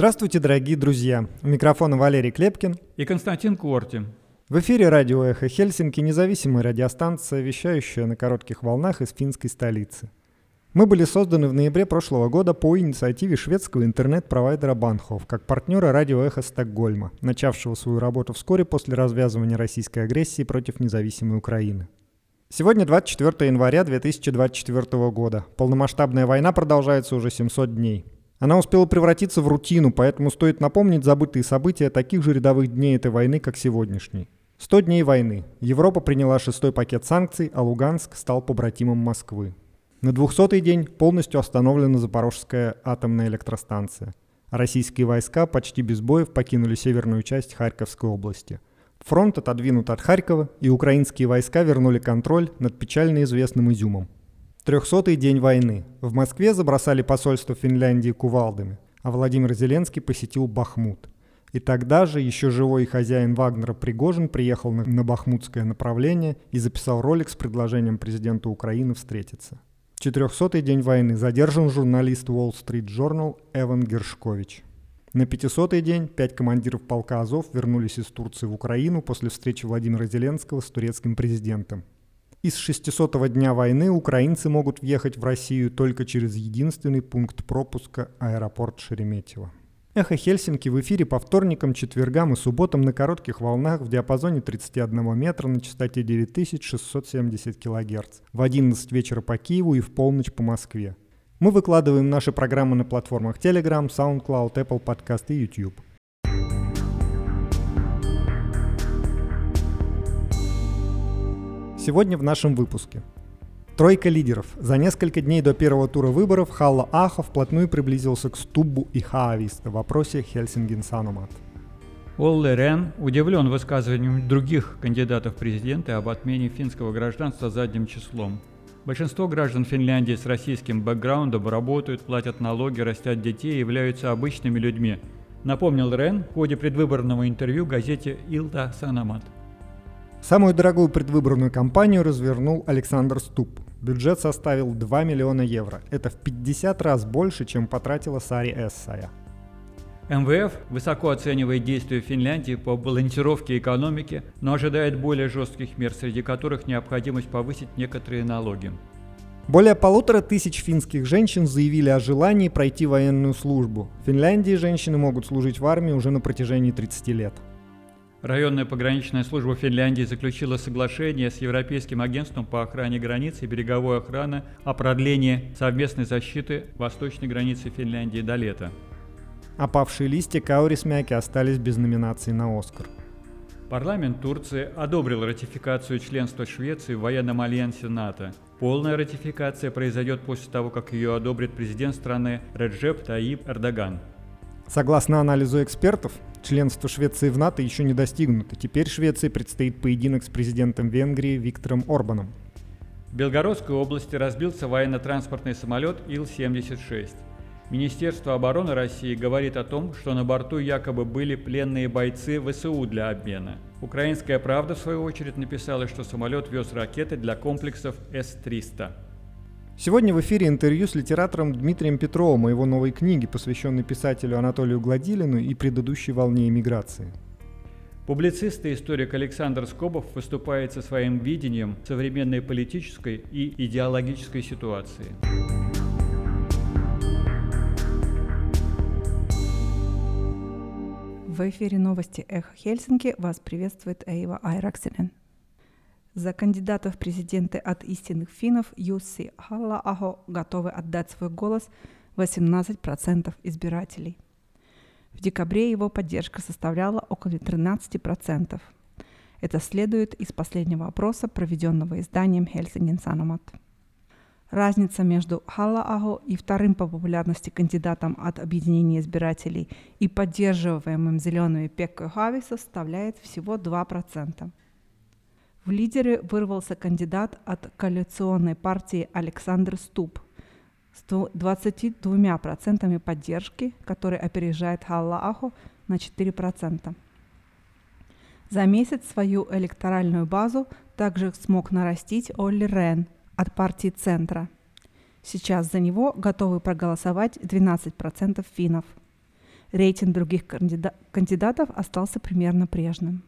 Здравствуйте, дорогие друзья! У микрофона Валерий Клепкин и Константин Корти. В эфире радио «Эхо Хельсинки» независимая радиостанция, вещающая на коротких волнах из финской столицы. Мы были созданы в ноябре прошлого года по инициативе шведского интернет-провайдера Банхов как партнера радио «Эхо Стокгольма», начавшего свою работу вскоре после развязывания российской агрессии против независимой Украины. Сегодня 24 января 2024 года. Полномасштабная война продолжается уже 700 дней. Она успела превратиться в рутину, поэтому стоит напомнить забытые события таких же рядовых дней этой войны, как сегодняшний. 100 дней войны. Европа приняла шестой пакет санкций, а Луганск стал побратимом Москвы. На 200-й день полностью остановлена Запорожская атомная электростанция. Российские войска почти без боев покинули северную часть Харьковской области. Фронт отодвинут от Харькова, и украинские войска вернули контроль над печально известным Изюмом. Трехсотый день войны. В Москве забросали посольство Финляндии кувалдами, а Владимир Зеленский посетил Бахмут. И тогда же еще живой хозяин Вагнера Пригожин приехал на, на бахмутское направление и записал ролик с предложением президента Украины встретиться. Четырехсотый день войны задержан журналист Wall Street Journal Эван Гершкович. На 500-й день пять командиров полка Азов вернулись из Турции в Украину после встречи Владимира Зеленского с турецким президентом. Из 600-го дня войны украинцы могут въехать в Россию только через единственный пункт пропуска – аэропорт Шереметьево. Эхо Хельсинки в эфире по вторникам, четвергам и субботам на коротких волнах в диапазоне 31 метра на частоте 9670 кГц, в 11 вечера по Киеву и в полночь по Москве. Мы выкладываем наши программы на платформах Telegram, SoundCloud, Apple Podcast и YouTube. Сегодня в нашем выпуске. Тройка лидеров. За несколько дней до первого тура выборов Халла Аха вплотную приблизился к Стуббу и Хаависта в вопросе Хельсинген Саномат. Олле Рен удивлен высказыванием других кандидатов в президенты об отмене финского гражданства задним числом. Большинство граждан Финляндии с российским бэкграундом работают, платят налоги, растят детей и являются обычными людьми, напомнил Рен в ходе предвыборного интервью газете «Илта Санамат». Самую дорогую предвыборную кампанию развернул Александр Ступ. Бюджет составил 2 миллиона евро. Это в 50 раз больше, чем потратила Сари Эссая. МВФ высоко оценивает действия Финляндии по балансировке экономики, но ожидает более жестких мер, среди которых необходимость повысить некоторые налоги. Более полутора тысяч финских женщин заявили о желании пройти военную службу. В Финляндии женщины могут служить в армии уже на протяжении 30 лет. Районная пограничная служба Финляндии заключила соглашение с Европейским агентством по охране границ и береговой охраны о продлении совместной защиты восточной границы Финляндии до лета. Опавшие листья Каурисмяки остались без номинации на «Оскар». Парламент Турции одобрил ратификацию членства Швеции в военном альянсе НАТО. Полная ратификация произойдет после того, как ее одобрит президент страны Реджеп Таип Эрдоган. Согласно анализу экспертов, членство Швеции в НАТО еще не достигнуто. Теперь Швеции предстоит поединок с президентом Венгрии Виктором Орбаном. В Белгородской области разбился военно-транспортный самолет Ил-76. Министерство обороны России говорит о том, что на борту якобы были пленные бойцы ВСУ для обмена. Украинская правда, в свою очередь, написала, что самолет вез ракеты для комплексов С-300. Сегодня в эфире интервью с литератором Дмитрием Петровым о его новой книге, посвященной писателю Анатолию Гладилину и предыдущей волне иммиграции. Публицист и историк Александр Скобов выступает со своим видением современной политической и идеологической ситуации. В эфире новости «Эхо Хельсинки» вас приветствует Эйва Айраксинен. За кандидата в президенты от истинных финнов Юсси Халла-Ахо готовы отдать свой голос 18% избирателей. В декабре его поддержка составляла около 13%. Это следует из последнего опроса, проведенного изданием Helsingin Sanomat. Разница между Халла-Ахо и вторым по популярности кандидатом от объединения избирателей и поддерживаемым зелеными Пекко Хави составляет всего 2%. В лидеры вырвался кандидат от коалиционной партии Александр Ступ с 22% поддержки, который опережает Халлааху на 4%. За месяц свою электоральную базу также смог нарастить Олли Рен от партии Центра. Сейчас за него готовы проголосовать 12% финнов. Рейтинг других кандида- кандидатов остался примерно прежним.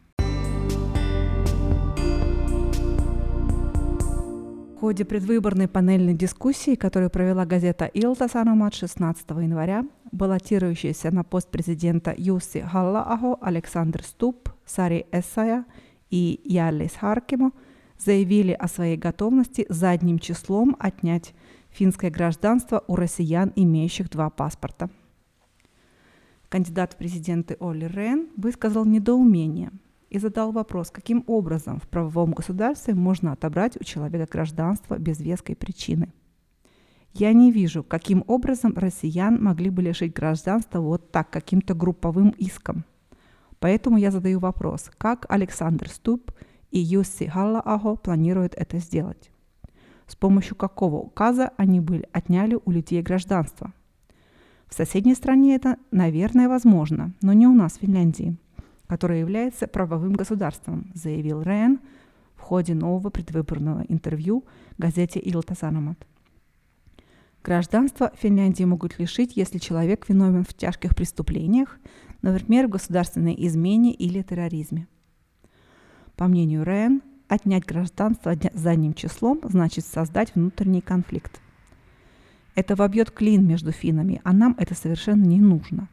Ходе предвыборной панельной дискуссии, которую провела газета «Илта Саномат» 16 января, баллотирующиеся на пост президента Юсси Халлаахо, Александр Ступ, Сари Эссая и Яллис Харкимо заявили о своей готовности задним числом отнять финское гражданство у россиян, имеющих два паспорта. Кандидат в президенты Оли Рен высказал недоумение – и задал вопрос, каким образом в правовом государстве можно отобрать у человека гражданство без веской причины. Я не вижу, каким образом россиян могли бы лишить гражданства вот так, каким-то групповым иском. Поэтому я задаю вопрос, как Александр Ступ и Юсси Халлаахо планируют это сделать? С помощью какого указа они были отняли у людей гражданство? В соседней стране это, наверное, возможно, но не у нас в Финляндии которое является правовым государством, заявил Рен в ходе нового предвыборного интервью газете «Илта Санамат». Гражданство Финляндии могут лишить, если человек виновен в тяжких преступлениях, например, в государственной измене или терроризме. По мнению Рен, отнять гражданство задним числом значит создать внутренний конфликт. Это вобьет клин между финами, а нам это совершенно не нужно –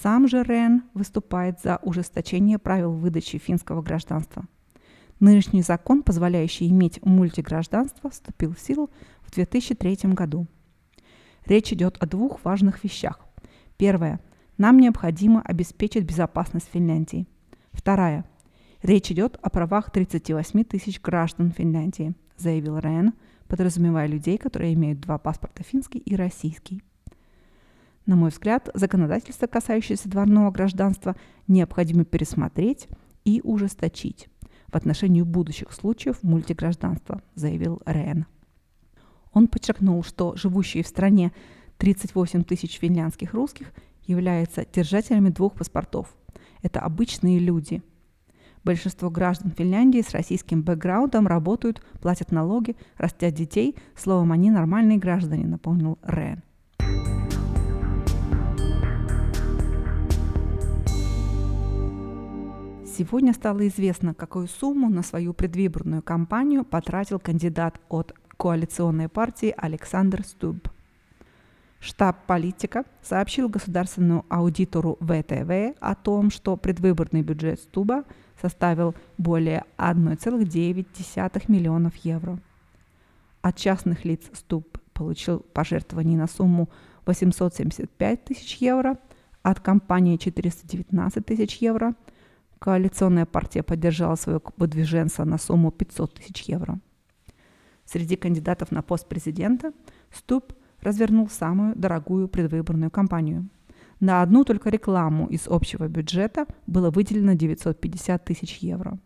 сам же Рен выступает за ужесточение правил выдачи финского гражданства. Нынешний закон, позволяющий иметь мультигражданство, вступил в силу в 2003 году. Речь идет о двух важных вещах. Первое. Нам необходимо обеспечить безопасность Финляндии. Вторая. Речь идет о правах 38 тысяч граждан Финляндии, заявил Рен, подразумевая людей, которые имеют два паспорта, финский и российский. На мой взгляд, законодательство, касающееся дворного гражданства, необходимо пересмотреть и ужесточить в отношении будущих случаев мультигражданства, заявил Рен. Он подчеркнул, что живущие в стране 38 тысяч финляндских русских являются держателями двух паспортов. Это обычные люди. Большинство граждан Финляндии с российским бэкграундом работают, платят налоги, растят детей. Словом, они нормальные граждане, напомнил Рен. Сегодня стало известно, какую сумму на свою предвыборную кампанию потратил кандидат от коалиционной партии Александр Стуб. Штаб политика сообщил государственному аудитору ВТВ о том, что предвыборный бюджет Стуба составил более 1,9 миллионов евро. От частных лиц Стуб получил пожертвования на сумму 875 тысяч евро, от компании 419 тысяч евро – Коалиционная партия поддержала своего выдвиженца на сумму 500 тысяч евро. Среди кандидатов на пост президента Ступ развернул самую дорогую предвыборную кампанию. На одну только рекламу из общего бюджета было выделено 950 тысяч евро.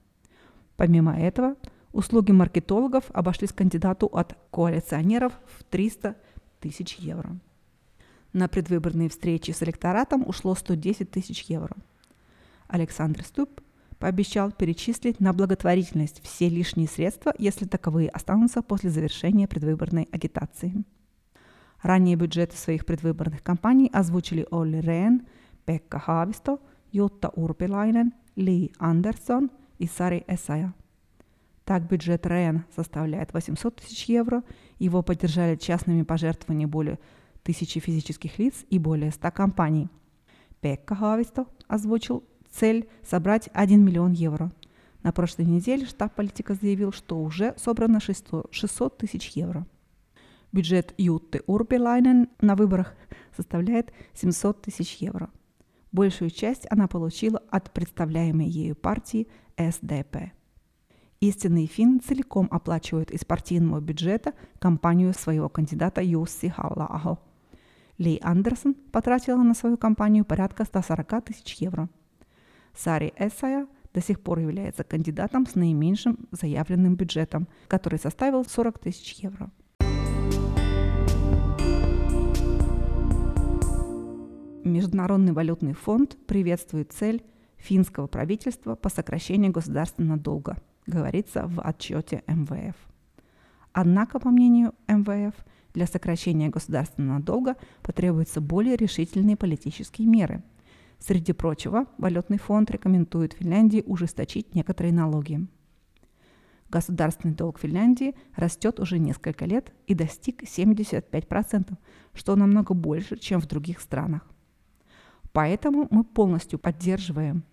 Помимо этого, услуги маркетологов обошлись кандидату от коалиционеров в 300 тысяч евро. На предвыборные встречи с электоратом ушло 110 тысяч евро – Александр Ступ пообещал перечислить на благотворительность все лишние средства, если таковые останутся после завершения предвыборной агитации. Ранее бюджеты своих предвыборных кампаний озвучили Олли Рен, Пекка Хависто, Jutta Урпилайнен, Ли Андерсон и Сари Эсая. Так бюджет РЕН составляет 800 тысяч евро, его поддержали частными пожертвованиями более тысячи физических лиц и более 100 компаний. Пекка Хависто озвучил Цель – собрать 1 миллион евро. На прошлой неделе штаб политика заявил, что уже собрано 600 тысяч евро. Бюджет Ютты Урбилайнен на выборах составляет 700 тысяч евро. Большую часть она получила от представляемой ею партии СДП. Истинный фин целиком оплачивает из партийного бюджета кампанию своего кандидата Юсси Халлаахо. Ли Андерсон потратила на свою кампанию порядка 140 тысяч евро – Сари Эссая до сих пор является кандидатом с наименьшим заявленным бюджетом, который составил 40 тысяч евро. Международный валютный фонд приветствует цель финского правительства по сокращению государственного долга, говорится в отчете МВФ. Однако, по мнению МВФ, для сокращения государственного долга потребуются более решительные политические меры. Среди прочего, Валютный фонд рекомендует Финляндии ужесточить некоторые налоги. Государственный долг Финляндии растет уже несколько лет и достиг 75%, что намного больше, чем в других странах. Поэтому мы полностью поддерживаем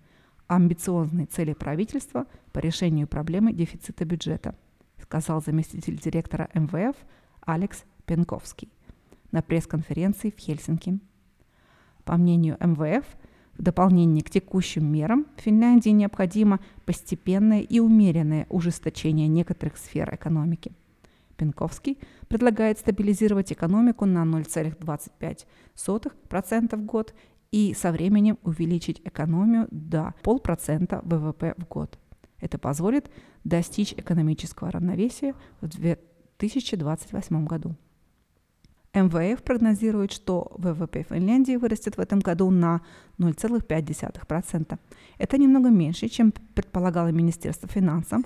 амбициозные цели правительства по решению проблемы дефицита бюджета, сказал заместитель директора МВФ Алекс Пенковский на пресс-конференции в Хельсинки. По мнению МВФ, в дополнение к текущим мерам Финляндии необходимо постепенное и умеренное ужесточение некоторых сфер экономики. Пенковский предлагает стабилизировать экономику на 0,25% в год и со временем увеличить экономию до полпроцента ВВП в год. Это позволит достичь экономического равновесия в 2028 году. МВФ прогнозирует, что ВВП Финляндии вырастет в этом году на 0,5%. Это немного меньше, чем предполагало Министерство финансов,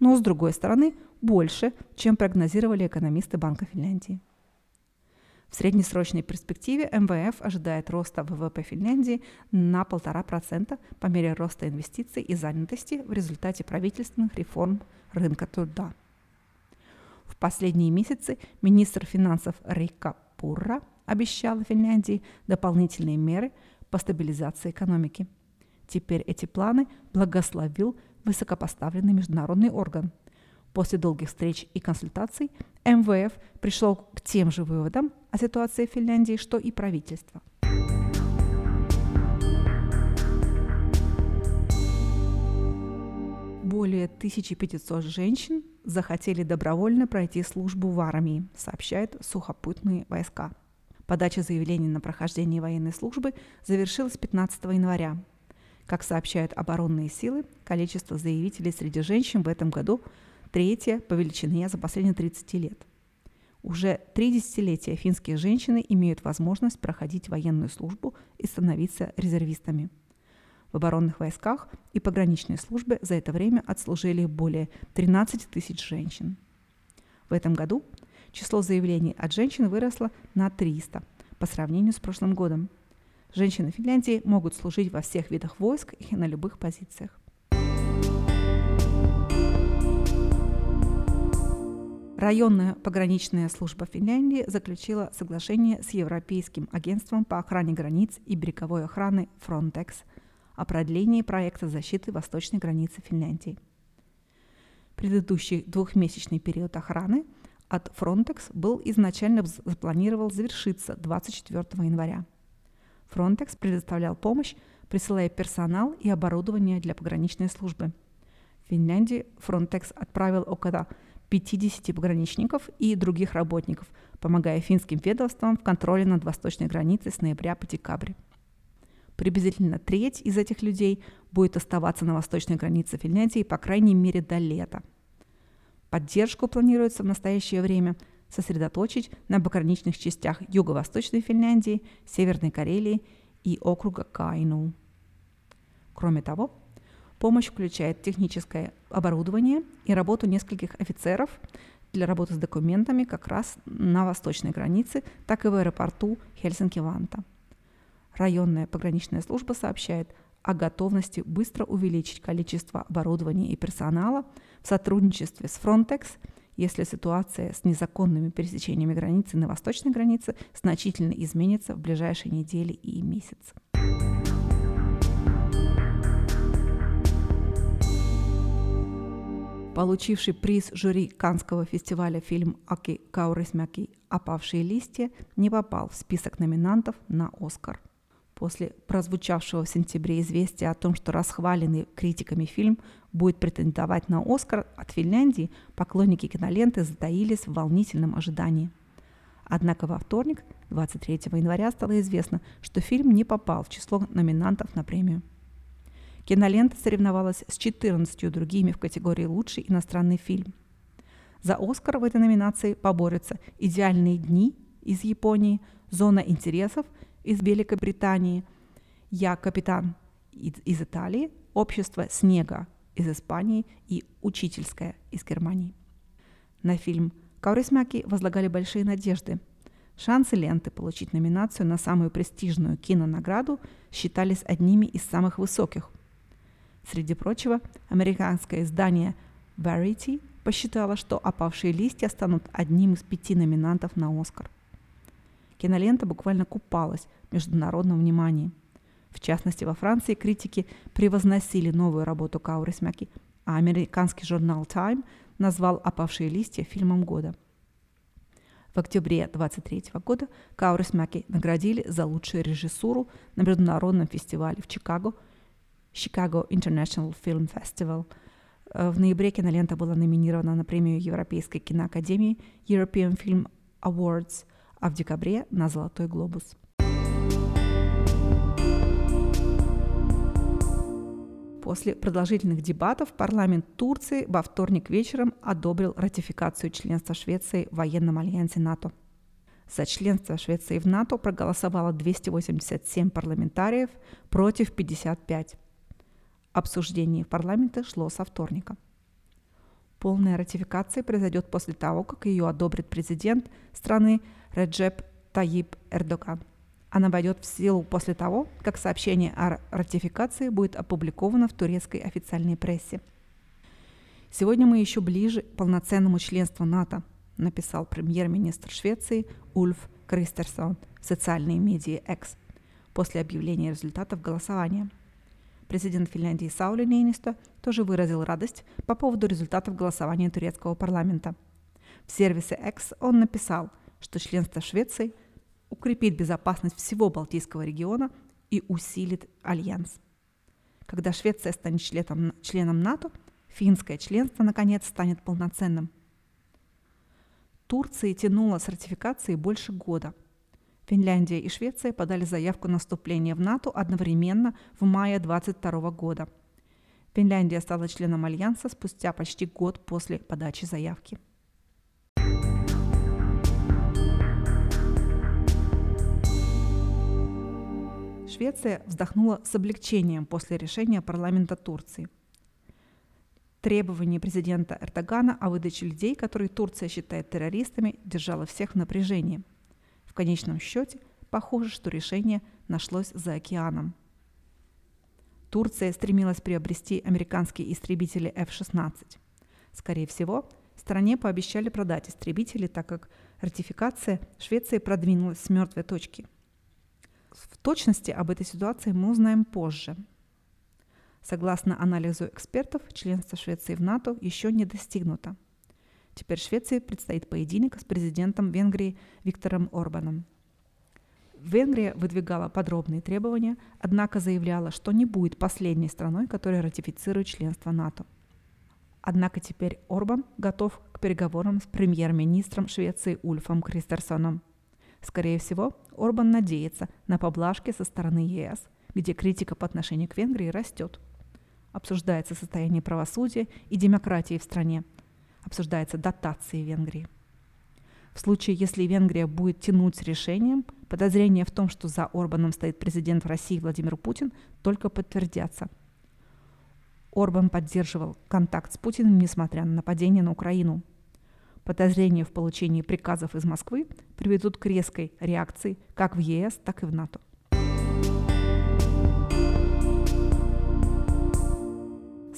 но, с другой стороны, больше, чем прогнозировали экономисты Банка Финляндии. В среднесрочной перспективе МВФ ожидает роста ВВП Финляндии на 1,5% по мере роста инвестиций и занятости в результате правительственных реформ рынка труда. В последние месяцы министр финансов Рика Пурра обещал Финляндии дополнительные меры по стабилизации экономики. Теперь эти планы благословил высокопоставленный международный орган – После долгих встреч и консультаций МВФ пришел к тем же выводам о ситуации в Финляндии, что и правительство. Более 1500 женщин захотели добровольно пройти службу в армии, сообщают сухопутные войска. Подача заявлений на прохождение военной службы завершилась 15 января. Как сообщают оборонные силы, количество заявителей среди женщин в этом году третья по величине за последние 30 лет. Уже три десятилетия финские женщины имеют возможность проходить военную службу и становиться резервистами. В оборонных войсках и пограничной службе за это время отслужили более 13 тысяч женщин. В этом году число заявлений от женщин выросло на 300 по сравнению с прошлым годом. Женщины Финляндии могут служить во всех видах войск и на любых позициях. Районная пограничная служба Финляндии заключила соглашение с Европейским агентством по охране границ и береговой охраны Frontex о продлении проекта защиты восточной границы Финляндии. Предыдущий двухмесячный период охраны от Frontex был изначально запланировал завершиться 24 января. Frontex предоставлял помощь, присылая персонал и оборудование для пограничной службы. В Финляндии Frontex отправил около 50 пограничников и других работников, помогая финским ведомствам в контроле над восточной границей с ноября по декабрь. Приблизительно треть из этих людей будет оставаться на восточной границе Финляндии по крайней мере до лета. Поддержку планируется в настоящее время сосредоточить на пограничных частях юго-восточной Финляндии, Северной Карелии и округа Кайну. Кроме того, Помощь включает техническое оборудование и работу нескольких офицеров для работы с документами как раз на восточной границе, так и в аэропорту Хельсинки-Ванта. Районная пограничная служба сообщает о готовности быстро увеличить количество оборудования и персонала в сотрудничестве с Frontex, если ситуация с незаконными пересечениями границы на восточной границе значительно изменится в ближайшие недели и месяцы. Получивший приз жюри Канского фестиваля фильм «Аки Каурисмяки. Опавшие листья» не попал в список номинантов на «Оскар». После прозвучавшего в сентябре известия о том, что расхваленный критиками фильм будет претендовать на «Оскар» от Финляндии, поклонники киноленты затаились в волнительном ожидании. Однако во вторник, 23 января, стало известно, что фильм не попал в число номинантов на премию. Кинолента соревновалась с 14 другими в категории «Лучший иностранный фильм». За «Оскар» в этой номинации поборются «Идеальные дни» из Японии, «Зона интересов» из Великобритании, «Я капитан» из Италии, «Общество снега» из Испании и «Учительская» из Германии. На фильм Каурисмяки возлагали большие надежды. Шансы ленты получить номинацию на самую престижную кинонаграду считались одними из самых высоких. Среди прочего, американское издание Variety посчитало, что «Опавшие листья» станут одним из пяти номинантов на «Оскар». Кинолента буквально купалась международном внимании. В частности, во Франции критики превозносили новую работу Каурисмяки, а американский журнал Time назвал «Опавшие листья» фильмом года. В октябре 23 года Каурисмяки наградили за лучшую режиссуру на международном фестивале в Чикаго Chicago International Film Festival. Э, в ноябре кинолента была номинирована на премию Европейской киноакадемии European Film Awards, а в декабре на «Золотой глобус». После продолжительных дебатов парламент Турции во вторник вечером одобрил ратификацию членства Швеции в военном альянсе НАТО. За членство Швеции в НАТО проголосовало 287 парламентариев против 55. Обсуждение в парламенте шло со вторника. Полная ратификация произойдет после того, как ее одобрит президент страны Реджеп Таип Эрдоган – она войдет в силу после того, как сообщение о ратификации будет опубликовано в турецкой официальной прессе. Сегодня мы еще ближе к полноценному членству НАТО, написал премьер-министр Швеции Ульф Кристерсон в социальной медиа X после объявления результатов голосования. Президент Финляндии Саули Нейнисто тоже выразил радость по поводу результатов голосования турецкого парламента. В сервисе X он написал, что членство Швеции – укрепит безопасность всего Балтийского региона и усилит альянс. Когда Швеция станет членом, членом НАТО, финское членство, наконец, станет полноценным. Турция тянула с ратификацией больше года. Финляндия и Швеция подали заявку на вступление в НАТО одновременно в мае 22 года. Финляндия стала членом Альянса спустя почти год после подачи заявки. Швеция вздохнула с облегчением после решения парламента Турции. Требование президента Эрдогана о выдаче людей, которые Турция считает террористами, держало всех в напряжении. В конечном счете, похоже, что решение нашлось за океаном. Турция стремилась приобрести американские истребители F-16. Скорее всего, стране пообещали продать истребители, так как ратификация Швеции продвинулась с мертвой точки – в точности об этой ситуации мы узнаем позже. Согласно анализу экспертов, членство Швеции в НАТО еще не достигнуто. Теперь Швеции предстоит поединок с президентом Венгрии Виктором Орбаном. Венгрия выдвигала подробные требования, однако заявляла, что не будет последней страной, которая ратифицирует членство НАТО. Однако теперь Орбан готов к переговорам с премьер-министром Швеции Ульфом Кристерсоном – Скорее всего, Орбан надеется на поблажки со стороны ЕС, где критика по отношению к Венгрии растет. Обсуждается состояние правосудия и демократии в стране. Обсуждается дотации Венгрии. В случае, если Венгрия будет тянуть с решением, подозрения в том, что за Орбаном стоит президент России Владимир Путин, только подтвердятся. Орбан поддерживал контакт с Путиным, несмотря на нападение на Украину – Подозрения в получении приказов из Москвы приведут к резкой реакции как в ЕС, так и в НАТО.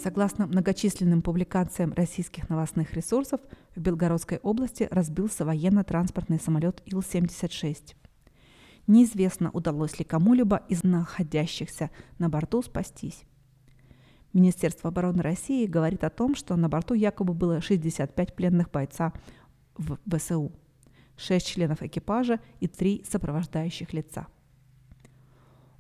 Согласно многочисленным публикациям российских новостных ресурсов, в Белгородской области разбился военно-транспортный самолет Ил-76. Неизвестно, удалось ли кому-либо из находящихся на борту спастись. Министерство обороны России говорит о том, что на борту якобы было 65 пленных бойца в ВСУ, 6 членов экипажа и 3 сопровождающих лица.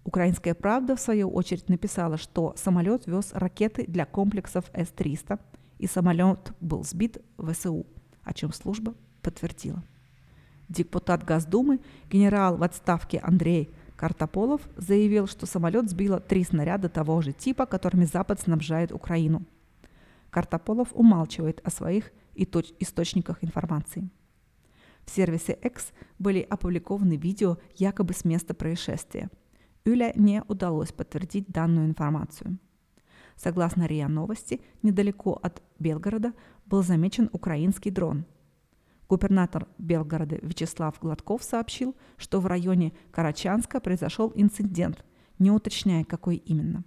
Украинская правда, в свою очередь, написала, что самолет вез ракеты для комплексов С-300, и самолет был сбит в ВСУ, о чем служба подтвердила. Депутат Госдумы, генерал в отставке Андрей Картополов заявил, что самолет сбило три снаряда того же типа, которыми Запад снабжает Украину. Картополов умалчивает о своих источниках информации. В сервисе X были опубликованы видео якобы с места происшествия. Юля не удалось подтвердить данную информацию. Согласно РИА Новости, недалеко от Белгорода был замечен украинский дрон. Губернатор Белгорода Вячеслав Гладков сообщил, что в районе Карачанска произошел инцидент, не уточняя, какой именно.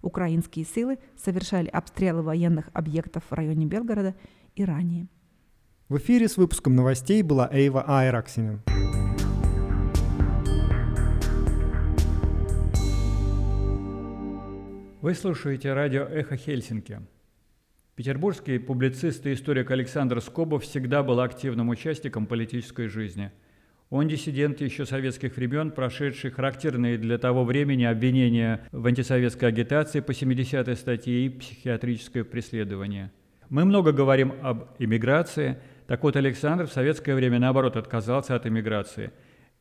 Украинские силы совершали обстрелы военных объектов в районе Белгорода и ранее. В эфире с выпуском новостей была Эйва Айраксинин. Вы слушаете радио «Эхо Хельсинки». Петербургский публицист и историк Александр Скобов всегда был активным участником политической жизни. Он диссидент еще советских времен, прошедший характерные для того времени обвинения в антисоветской агитации по 70-й статье и психиатрическое преследование. Мы много говорим об эмиграции. Так вот, Александр в советское время, наоборот, отказался от эмиграции.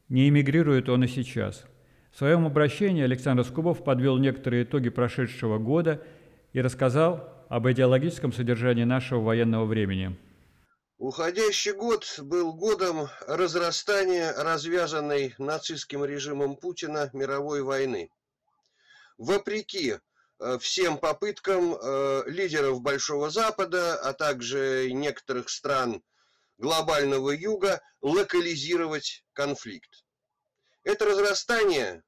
Не эмигрирует он и сейчас – в своем обращении Александр Скубов подвел некоторые итоги прошедшего года и рассказал об идеологическом содержании нашего военного времени. Уходящий год был годом разрастания развязанной нацистским режимом Путина мировой войны. Вопреки э, всем попыткам э, лидеров Большого Запада, а также некоторых стран глобального юга локализировать конфликт. Это разрастание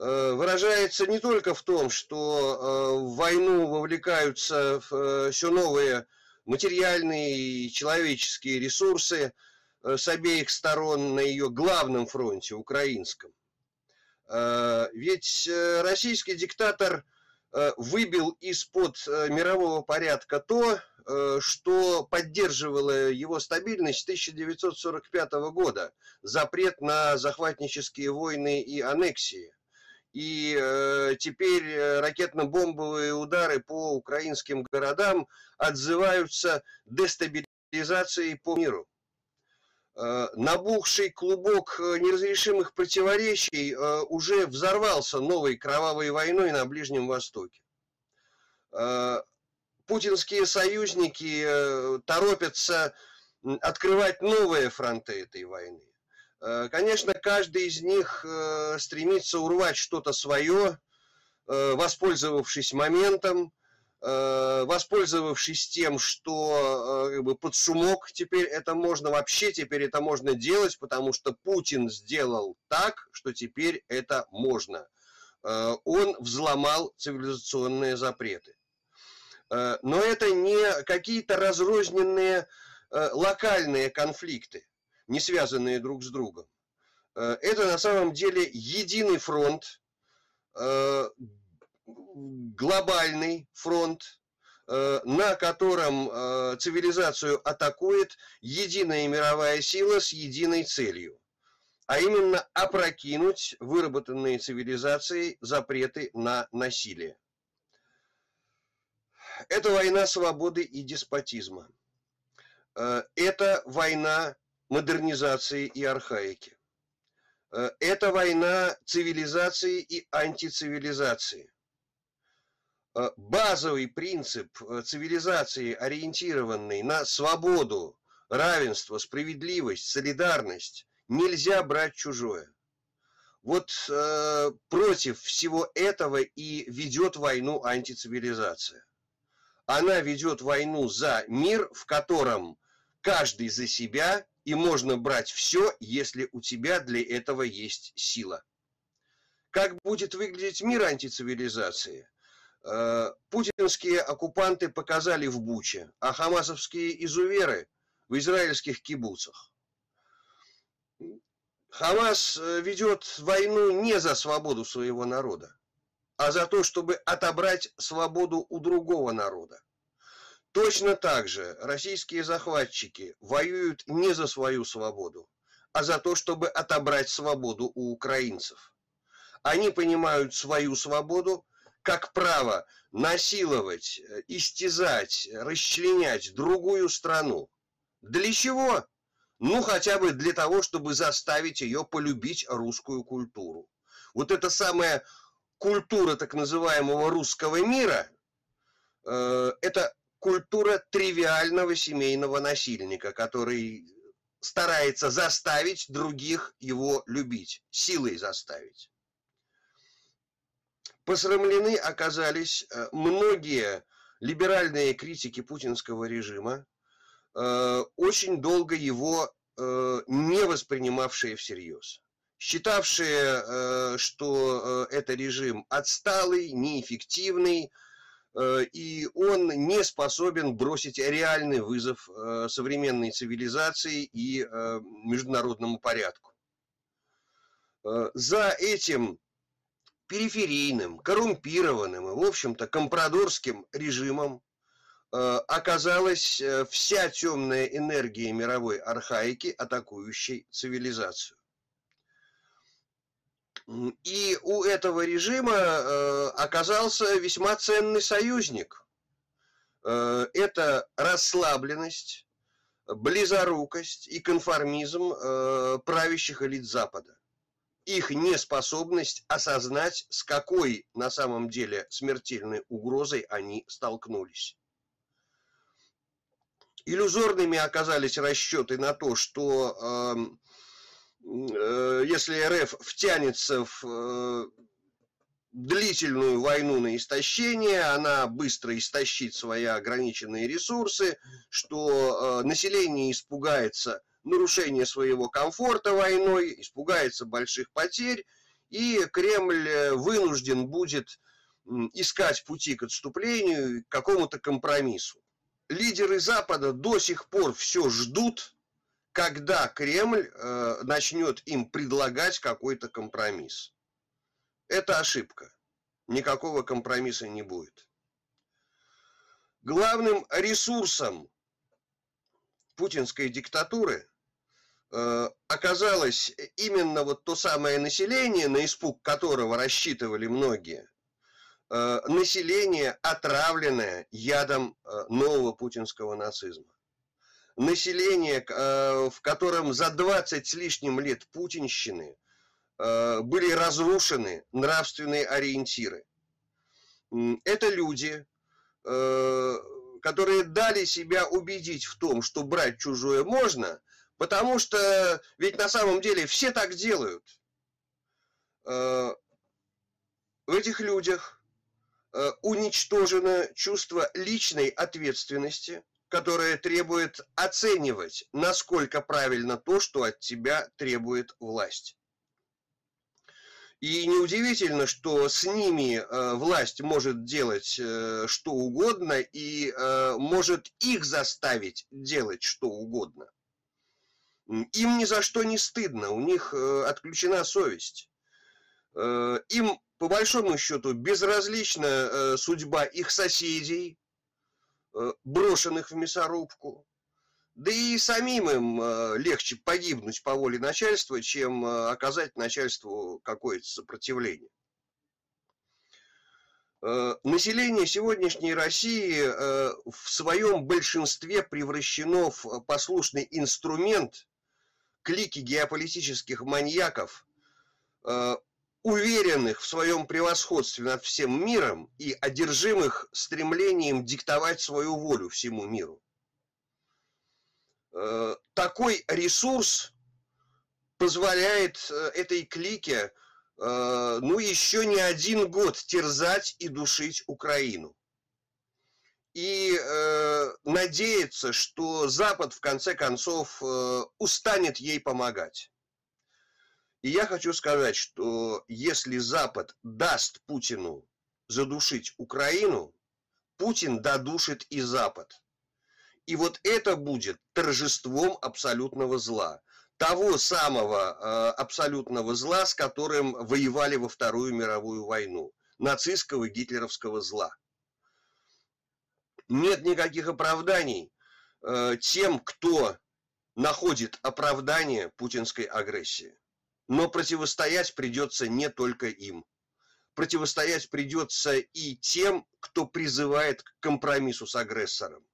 выражается не только в том, что э, в войну вовлекаются э, все новые материальные и человеческие ресурсы с обеих сторон на ее главном фронте, украинском. Ведь российский диктатор выбил из-под мирового порядка то, что поддерживало его стабильность с 1945 года. Запрет на захватнические войны и аннексии. И э, теперь э, ракетно-бомбовые удары по украинским городам отзываются дестабилизацией по миру. Э, набухший клубок э, неразрешимых противоречий э, уже взорвался новой кровавой войной на Ближнем Востоке. Э, путинские союзники э, торопятся открывать новые фронты этой войны. Э, конечно, каждый из них э, стремится урвать что-то свое, э, воспользовавшись моментом, воспользовавшись тем, что как бы, под шумок теперь это можно, вообще теперь это можно делать, потому что Путин сделал так, что теперь это можно. Он взломал цивилизационные запреты. Но это не какие-то разрозненные локальные конфликты не связанные друг с другом. Э, это на самом деле единый фронт, э, глобальный фронт, э, на котором цивилизацию атакует единая мировая сила с единой целью, а именно опрокинуть выработанные цивилизацией запреты на насилие. Это война свободы и деспотизма. Это война модернизации и архаики. Э, это война цивилизации и антицивилизации. Э, базовый принцип э, цивилизации, ориентированный на свободу, равенство, справедливость, солидарность, нельзя брать чужое. Вот э, против всего этого и ведет войну антицивилизация. Она ведет войну за мир, в котором каждый за себя и можно брать все, если у тебя для этого есть сила. Как будет выглядеть мир антицивилизации? Э, путинские оккупанты показали в Буче, а хамасовские изуверы в израильских кибуцах. Хамас э, ведет войну не за свободу своего народа, а за то, чтобы отобрать свободу у другого народа. Точно так же российские захватчики воюют не за свою свободу, а за то, чтобы отобрать свободу у украинцев. Они понимают свою свободу как право насиловать, истязать, расчленять другую страну. Для чего? Ну, хотя бы для того, чтобы заставить ее полюбить русскую культуру. Вот эта самая культура так называемого русского мира, э, это культура тривиального семейного насильника, который старается заставить других его любить, силой заставить. Посрамлены оказались э, многие либеральные критики путинского режима, очень долго его не воспринимавшие всерьез считавшие, что это режим отсталый, неэффективный, и он не способен бросить реальный вызов современной цивилизации и международному порядку. За этим периферийным, коррумпированным и, в общем-то, компрадорским режимом э, оказалась э, вся темная энергия мировой архаики, атакующей цивилизацию. И у этого режима э, оказался весьма ценный союзник. Это расслабленность, близорукость и конформизм правящих элит Запада их неспособность осознать, с какой на самом деле смертельной угрозой они столкнулись. Иллюзорными оказались расчеты на то, что э, э, если РФ втянется в э, длительную войну на истощение, она быстро истощит свои ограниченные ресурсы, что э, население испугается нарушение своего комфорта войной, испугается больших потерь, и Кремль э, вынужден будет искать пути к отступлению, к какому-то компромиссу. Лидеры Запада до сих пор все ждут, когда Кремль э, начнет им предлагать какой-то компромисс. Это ошибка. Никакого компромисса не будет. Главным ресурсом путинской диктатуры Э, оказалось именно вот то самое население, на испуг которого рассчитывали многие, э, население, отравленное ядом э, нового путинского нацизма. Население, в котором за 20 с лишним лет путинщины были разрушены нравственные ориентиры. Это люди, которые дали себя убедить в том, что брать чужое можно – Потому что ведь на самом деле все так делают. Э, в этих людях э, уничтожено чувство личной ответственности, которое требует оценивать, насколько правильно то, что от тебя требует власть. И неудивительно, что с ними э, власть может делать э, что угодно и э, может их заставить делать что угодно. Им ни за что не стыдно, у них э, отключена совесть. Э, им, по большому счету, безразлична э, судьба их соседей, брошенных в мясорубку. Да и самим им легче погибнуть по воле начальства, чем оказать начальству какое-то сопротивление. Население сегодняшней России в своем большинстве превращено в послушный инструмент клики геополитических маньяков, э, уверенных в своем превосходстве над всем миром и одержимых стремлением диктовать свою волю всему миру. Э, такой ресурс позволяет э, этой клике ну еще не один год терзать и душить Украину и э, надеется, что Запад в конце концов э, устанет ей помогать. И я хочу сказать, что если Запад даст Путину задушить Украину, Путин додушит и Запад. И вот это будет торжеством абсолютного зла. Того самого э, абсолютного зла, с которым воевали во Вторую мировую войну. Нацистского и гитлеровского зла нет никаких оправданий э, тем, кто находит оправдание путинской агрессии. Но противостоять придется не только им. Противостоять придется и тем, кто призывает к компромиссу с агрессором.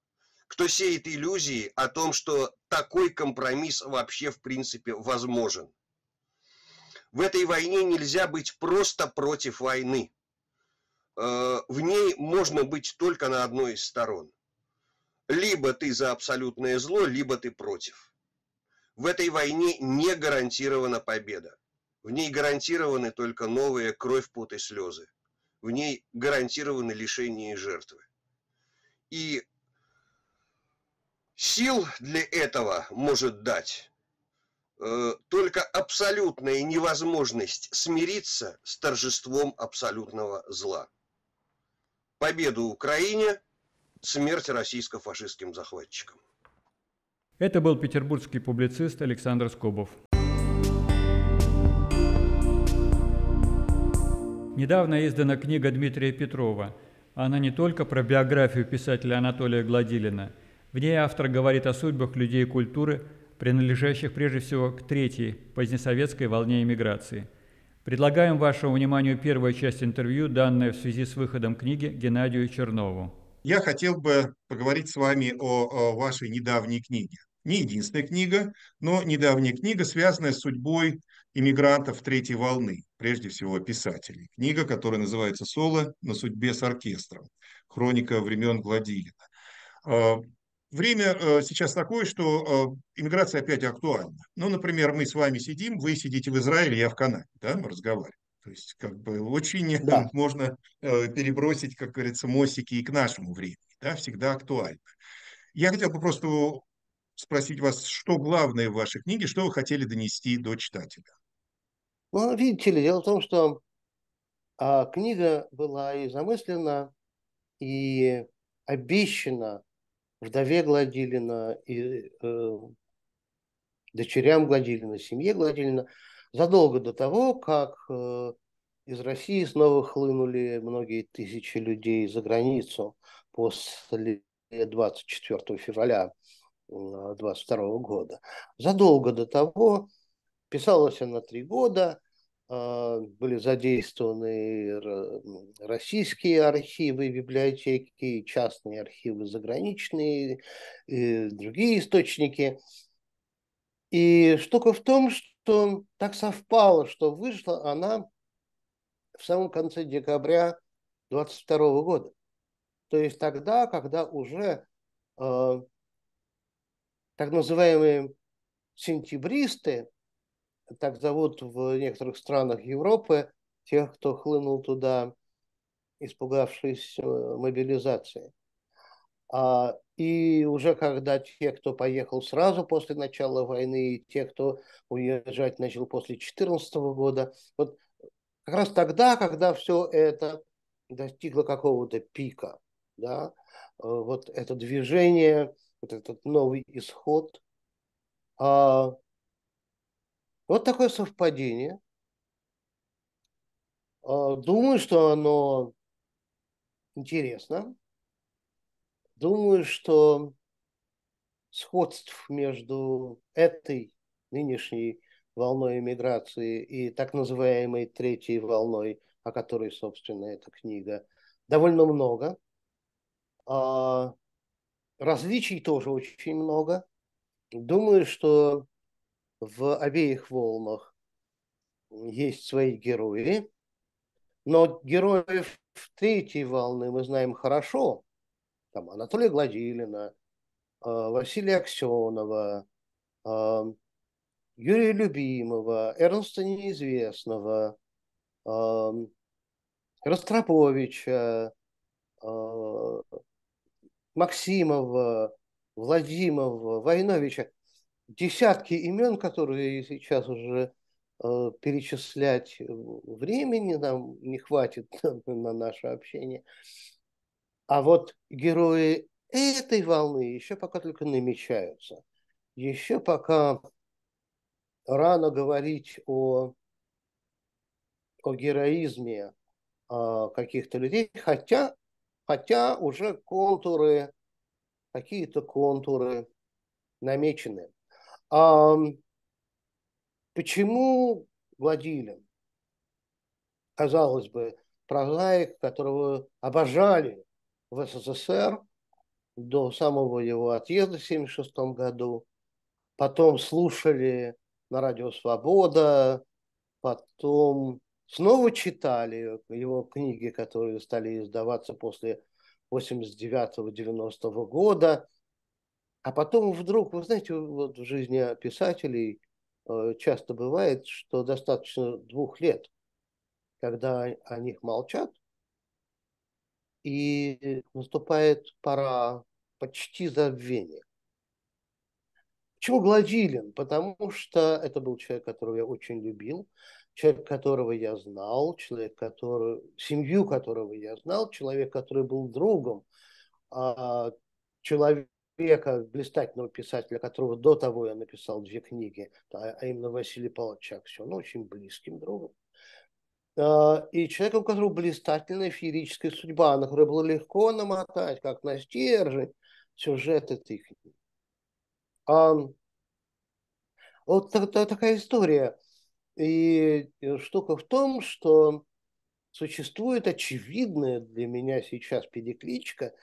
Кто сеет иллюзии о том, что такой компромисс вообще в принципе возможен. В этой войне нельзя быть просто против войны. Э, в ней можно быть только на одной из сторон. Либо ты за абсолютное зло, либо ты против. В этой войне не гарантирована победа. В ней гарантированы только новые кровь, пот и слезы. В ней гарантированы лишение и жертвы. И Сил для этого может дать э, только абсолютная невозможность смириться с торжеством абсолютного зла. Победу Украине, смерть российско-фашистским захватчикам. Это был петербургский публицист Александр Скобов. Недавно издана книга Дмитрия Петрова. Она не только про биографию писателя Анатолия Гладилина. В ней автор говорит о судьбах людей культуры, принадлежащих прежде всего к третьей позднесоветской волне эмиграции. Предлагаем вашему вниманию первую часть интервью, данная в связи с выходом книги Геннадию Чернову. Я хотел бы поговорить с вами о, о вашей недавней книге. Не единственная книга, но недавняя книга, связанная с судьбой иммигрантов третьей волны, прежде всего писателей. Книга, которая называется «Соло на судьбе с оркестром. Хроника времен Гладилина». А, время э, сейчас такое, что э, иммиграция опять актуальна. Ну, например, мы с вами сидим, вы сидите в Израиле, я в Канаде, да, мы разговариваем. То есть, как бы, очень да. можно э, перебросить, как говорится, мостики и к нашему времени, да, всегда актуально. Я хотел бы просто спросить вас, что главное в вашей книге, что вы хотели донести до читателя? Ну, видите ли, дело в том, что а, книга была и замыслена, и обещана вдове Гладилина и э, дочерям Гладилина, семье Гладилина задолго до того, как э, из России снова хлынули многие тысячи людей за границу после 24 февраля 22 года. Задолго до того писалась она три года, а, были задействованы российские архивы, библиотеки, частные архивы заграничные, и другие источники. И штука в том, что так совпало, что вышла она в самом конце декабря 22 года. То есть тогда, когда уже э, так называемые сентябристы, так зовут в некоторых странах Европы, тех, кто хлынул туда, испугавшись э, мобилизации. А, и уже когда те, кто поехал сразу после начала войны, и те, кто уезжать начал после 2014 года, вот как раз тогда, когда все это достигло какого-то пика, да, э, вот это движение, вот этот новый исход, а, вот такое совпадение. А, думаю, что оно интересно. Думаю, что сходств между этой нынешней волной иммиграции и так называемой третьей волной, о которой, собственно, эта книга, довольно много. А, различий тоже очень много. Думаю, что в обеих волнах есть свои герои, но героев третьей волны мы знаем хорошо. Там Анатолия Гладилина, а, Василия Аксенова, а, Юрия Любимого, Эрнста Неизвестного, а, Ростроповича, Максимова, Владимирова, Войновича десятки имен, которые сейчас уже э, перечислять времени нам не хватит на наше общение. А вот герои этой волны еще пока только намечаются. Еще пока рано говорить о, о героизме э, каких-то людей, хотя, хотя уже контуры, какие-то контуры намечены. А почему Владилин, казалось бы, прозаик, которого обожали в СССР до самого его отъезда в 1976 году, потом слушали на радио «Свобода», потом снова читали его книги, которые стали издаваться после 89-90 года, а потом вдруг, вы знаете, вот в жизни писателей э, часто бывает, что достаточно двух лет, когда о них молчат, и наступает пора почти забвения. Почему Гладилин? Потому что это был человек, которого я очень любил, человек, которого я знал, человек, который, семью которого я знал, человек, который был другом, а, человека, блистательного писателя, которого до того я написал две книги, а именно Василий Павлович Аксен, очень близким другом. А, и человеком, у которого блистательная феерическая судьба, на которую было легко намотать, как на стержень, сюжет этой книги. Вот такая история. И э, штука в том, что существует очевидная для меня сейчас перекличка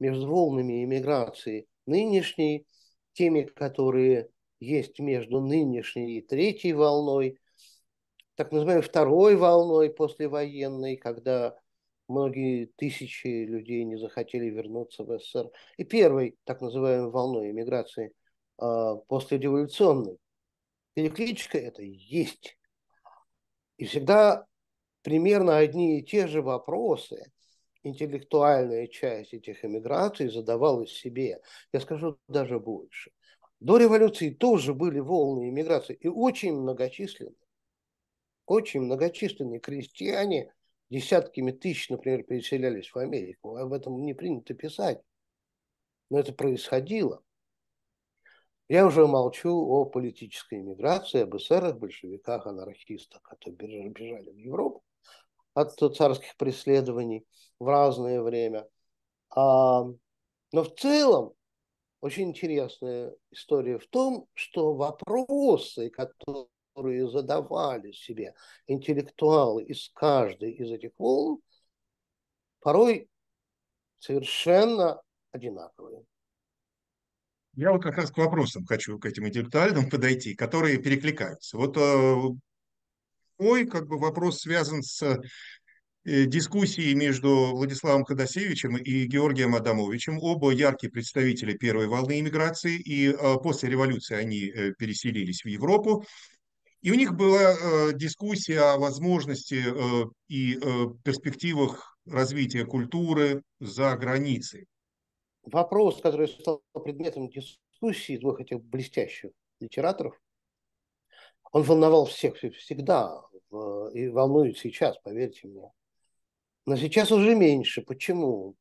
между волнами иммиграции нынешней, теми, которые есть между нынешней и третьей волной, так называемой второй волной послевоенной, когда многие тысячи людей не захотели вернуться в СССР, и первой так называемой волной иммиграции э, послереволюционной. Перекличка это есть. И всегда примерно одни и те же вопросы интеллектуальная часть этих эмиграций задавалась себе. Я скажу даже больше. До революции тоже были волны иммиграции и очень многочисленные. Очень многочисленные крестьяне, десятками тысяч, например, переселялись в Америку. Об этом не принято писать. Но это происходило. Я уже молчу о политической иммиграции, об эсерах, большевиках, анархистах, которые бежали в Европу от царских преследований в разное время. А, но в целом очень интересная история в том, что вопросы, которые задавали себе интеллектуалы из каждой из этих волн, порой совершенно одинаковые. Я вот как раз к вопросам хочу, к этим интеллектуальным подойти, которые перекликаются. Вот э, мой как бы вопрос связан с э, дискуссией между Владиславом Ходосевичем и Георгием Адамовичем, оба яркие представители первой волны иммиграции, и э, после революции они переселились в Европу. И у них была дискуссия о возможности и перспективах развития культуры за границей вопрос, который стал предметом дискуссии двух этих блестящих литераторов, он волновал всех всегда и волнует сейчас, поверьте мне. Но сейчас уже меньше. Почему?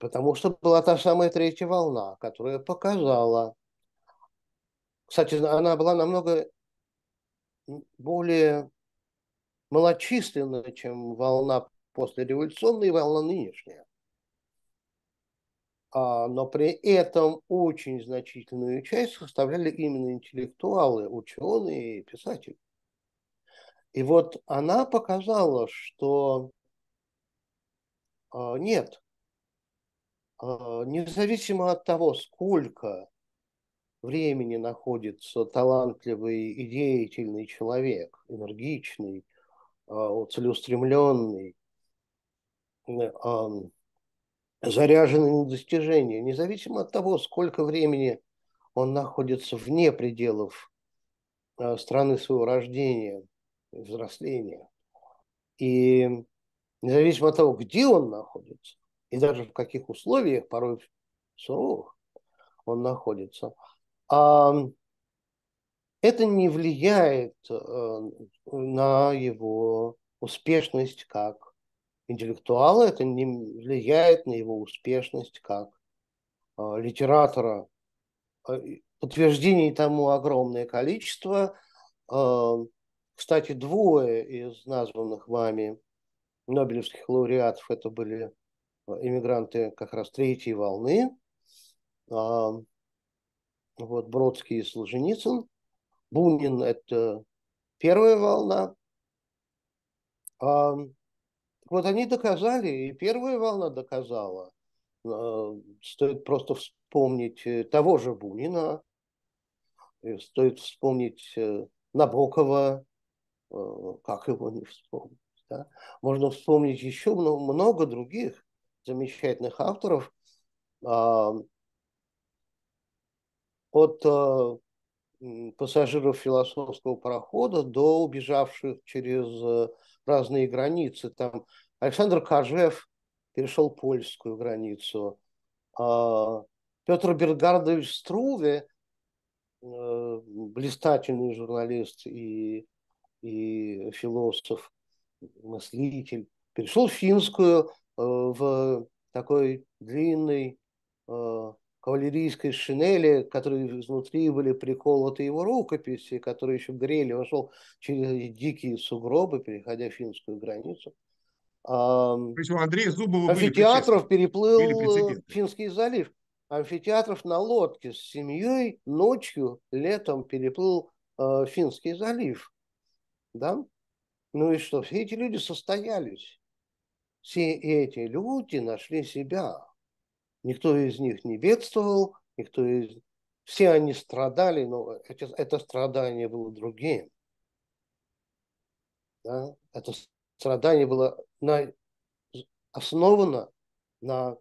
Потому что была та самая третья волна, которая показала. Кстати, она была намного более малочисленная, чем волна послереволюционная и волна нынешняя. А, но при этом очень значительную часть составляли именно интеллектуалы, ученые и писатели. И вот она показала, что а, нет, а, независимо от того, сколько времени находится талантливый и деятельный человек, энергичный, целеустремленный, заряженный на достижение, независимо от того, сколько времени он находится вне пределов э, страны своего рождения, взросления. И независимо от того, где он находится, и даже в каких условиях, порой суровых, он находится, а это не влияет э, на его успешность как интеллектуала, это не влияет на его успешность как э, литератора. А, подтверждений тому огромное количество. Э, кстати, двое из названных вами Нобелевских лауреатов это были иммигранты как раз третьей волны. Э, вот Бродский и Солженицын. Бунин – это первая волна. Вот они доказали, и первая волна доказала. Э, стоит просто вспомнить э, того же Бунина, стоит вспомнить э, Набокова, как его не вспомнить. Да? Можно вспомнить еще много других замечательных авторов. А, от пассажиров философского парохода до убежавших через разные границы. Там Александр Кажев перешел польскую границу. А Петр Бергардович Струве э, блистательный журналист и, и философ, мыслитель, перешел в финскую э, в такой длинной э, кавалерийской шинели, которые изнутри были приколоты его рукописи, которые еще грели, вошел через дикие сугробы, переходя финскую границу. То есть у Андрея Зубова Амфитеатров переплыл Финский залив. Амфитеатров на лодке с семьей ночью, летом переплыл э, Финский залив. Да? Ну и что? Все эти люди состоялись. Все эти люди нашли себя. Никто из них не бедствовал, никто из... Все они страдали, но это, это страдание было другим. Да? Это страдание было на, основано на,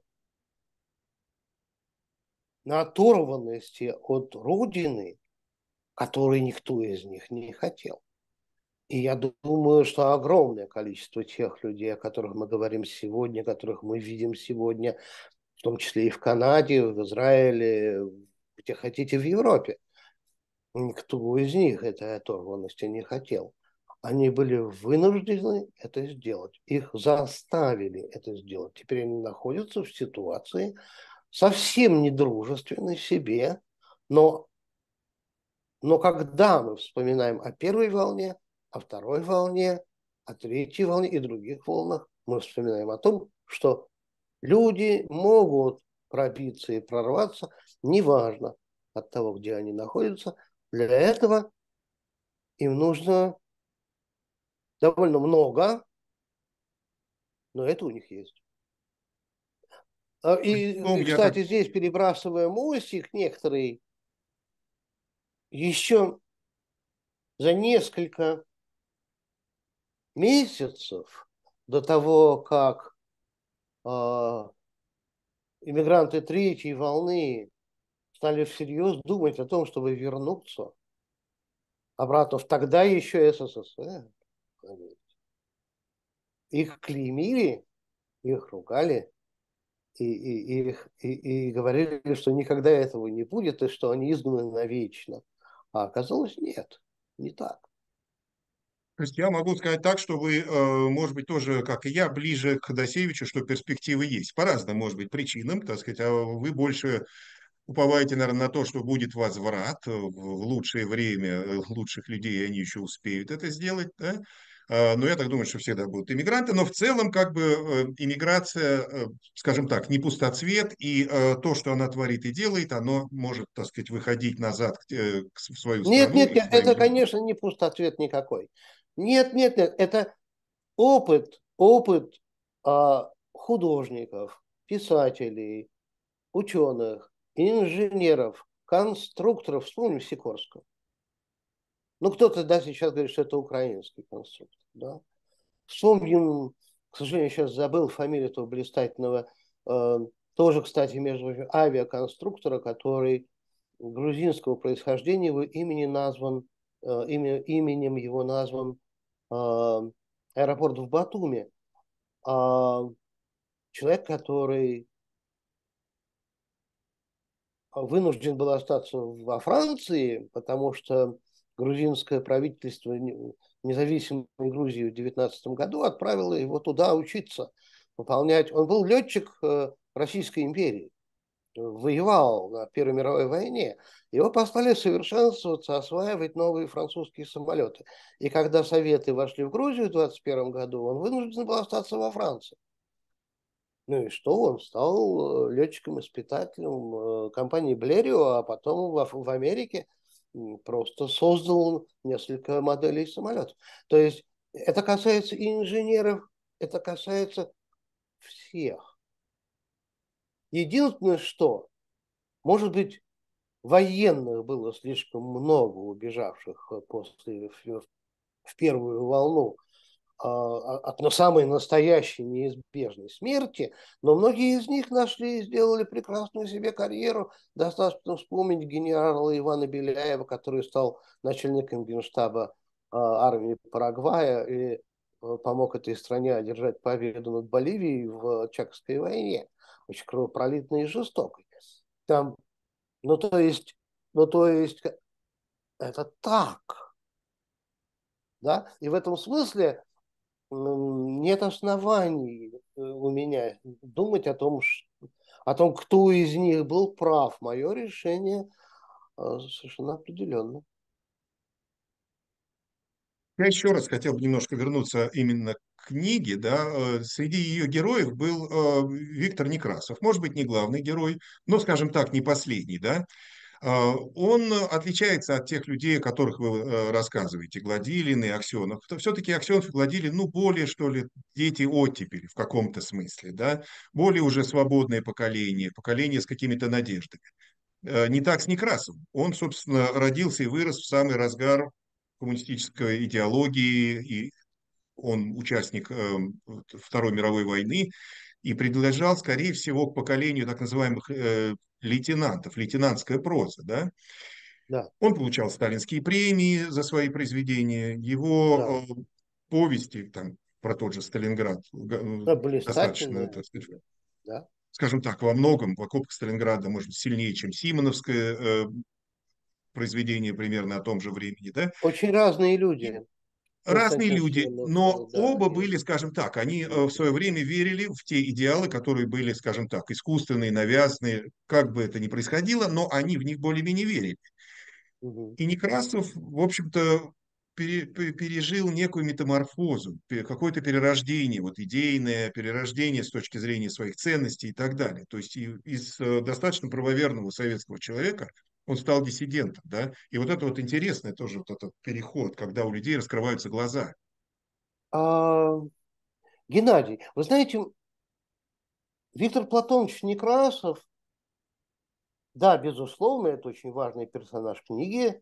на оторванности от Родины, которой никто из них не хотел. И я думаю, что огромное количество тех людей, о которых мы говорим сегодня, которых мы видим сегодня, том числе и в Канаде, в Израиле, где хотите, в Европе. Никто из них этой оторванности не хотел. Они были вынуждены это сделать. Их заставили это сделать. Теперь они находятся в ситуации совсем недружественной себе, но, но когда мы вспоминаем о первой волне, о второй волне, о третьей волне и других волнах, мы вспоминаем о том, что Люди могут пробиться и прорваться, неважно от того, где они находятся. Для этого им нужно довольно много, но это у них есть. А, и, ну, кстати, так... здесь перебрасывая мостик некоторые, еще за несколько месяцев до того, как иммигранты третьей волны стали всерьез думать о том, чтобы вернуться обратно в тогда еще СССР. Их клеймили, их ругали, и, и, и, и, и говорили, что никогда этого не будет, и что они изгнаны навечно. А оказалось, нет, не так. То есть я могу сказать так, что вы, э, может быть, тоже, как и я, ближе к Досевичу, что перспективы есть. По разным, может быть, причинам, так сказать, а вы больше уповаете, наверное, на то, что будет возврат в лучшее время э, лучших людей, они еще успеют это сделать, да? А, но я так думаю, что всегда будут иммигранты. Но в целом, как бы, э, иммиграция, скажем так, не пустоцвет, и то, что она творит и делает, оно может, так сказать, выходить назад в свою страну. Нет, нет, нет, это, конечно, не пустоцвет никакой. Нет, нет, нет, это опыт, опыт а, художников, писателей, ученых, инженеров, конструкторов. Вспомним Сикорского. Ну, кто-то да, сейчас говорит, что это украинский конструктор. Да? Вспомним, к сожалению, сейчас забыл фамилию этого блистательного, э, тоже, кстати, между прочим, авиаконструктора, который грузинского происхождения, его имени назван, э, именем его назван аэропорт в Батуми, человек, который вынужден был остаться во Франции, потому что грузинское правительство независимой Грузии в 19 году отправило его туда учиться, выполнять. Он был летчик э, Российской империи воевал на Первой мировой войне, его послали совершенствоваться, осваивать новые французские самолеты. И когда Советы вошли в Грузию в 21 году, он вынужден был остаться во Франции. Ну и что? Он стал э, летчиком-испытателем э, компании Блерио, а потом в, Америке просто создал несколько моделей самолетов. То есть это касается инженеров, это касается всех. Единственное, что, может быть, военных было слишком много убежавших после в первую волну а, от на самой настоящей неизбежной смерти, но многие из них нашли и сделали прекрасную себе карьеру. Достаточно вспомнить генерала Ивана Беляева, который стал начальником генштаба а, армии Парагвая и а, помог этой стране одержать победу над Боливией в Чакской войне очень кровопролитной и жестокой. Там, ну то есть, ну то есть это так. Да? И в этом смысле нет оснований э, у меня думать о том, о том, кто из них был прав. Мое решение э, совершенно определенно. Я еще раз хотел бы немножко вернуться именно к книге. Да? Э, среди ее героев был Виктор Некрасов. Может быть, не главный герой, но, скажем так, не последний. Да? А, он отличается от тех людей, о которых вы э, рассказываете, Гладилин и Аксенов. Все-таки Аксенов и Гладилин, ну, более, что ли, дети оттепели в каком-то смысле, да, более уже свободное поколение, поколение с какими-то надеждами. Э, не так с Некрасовым. Он, собственно, родился и вырос в самый разгар коммунистической идеологии, и он участник э, Второй мировой войны, и принадлежал, скорее всего, к поколению так называемых лейтенантов, лейтенантская проза, да? Да. Он получал сталинские премии за свои произведения, его да. Э, повести там, про тот же Сталинград да, достаточно, так сказать, да. скажем так, во многом в окопах Сталинграда, может быть, сильнее, чем Симоновское э, произведение примерно о том же времени. Да? Очень разные люди разные люди, но оба были, скажем так, они э, в свое время верили в те идеалы, которые были, скажем так, искусственные, навязанные, как бы это ни происходило, но они в них более-менее верили. И Некрасов, в общем-то, пережил некую метаморфозу, какое-то перерождение, вот идейное перерождение с точки зрения своих ценностей и так далее. То есть из э, достаточно правоверного советского человека он стал диссидентом, да, и вот это вот интересный тоже вот этот переход, когда у людей раскрываются глаза. А, Геннадий, вы знаете, Виктор Платонович Некрасов, да, безусловно, это очень важный персонаж книги,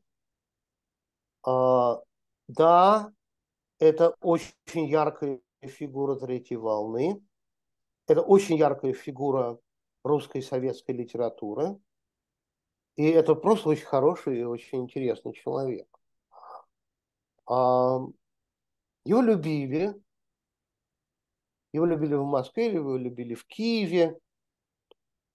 а, да, это очень яркая фигура третьей волны, это очень яркая фигура русской советской литературы – и это просто очень хороший и очень интересный человек. Его любили. Его любили в Москве, его любили в Киеве.